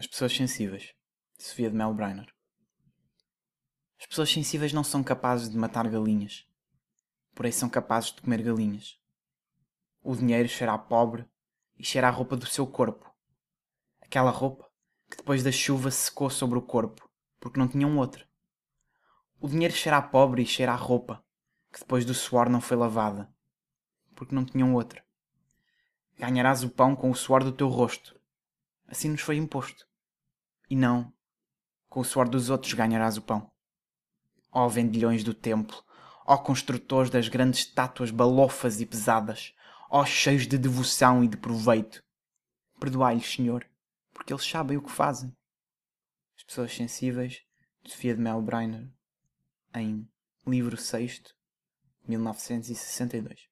As pessoas sensíveis, Sofia de Mel. As pessoas sensíveis não são capazes de matar galinhas, porém são capazes de comer galinhas. O dinheiro cheira a pobre e cheira a roupa do seu corpo. Aquela roupa que depois da chuva secou sobre o corpo, porque não tinham outra. O dinheiro cheira a pobre e cheira a roupa que depois do suor não foi lavada, porque não tinham outra. Ganharás o pão com o suor do teu rosto. Assim nos foi imposto. E não, com o suor dos outros ganharás o pão. Ó vendilhões do templo, ó construtores das grandes estátuas balofas e pesadas, ó cheios de devoção e de proveito. Perdoai-lhes, Senhor, porque eles sabem o que fazem. As pessoas sensíveis, Sofia de Mel Brainer, em livro 6, 1962.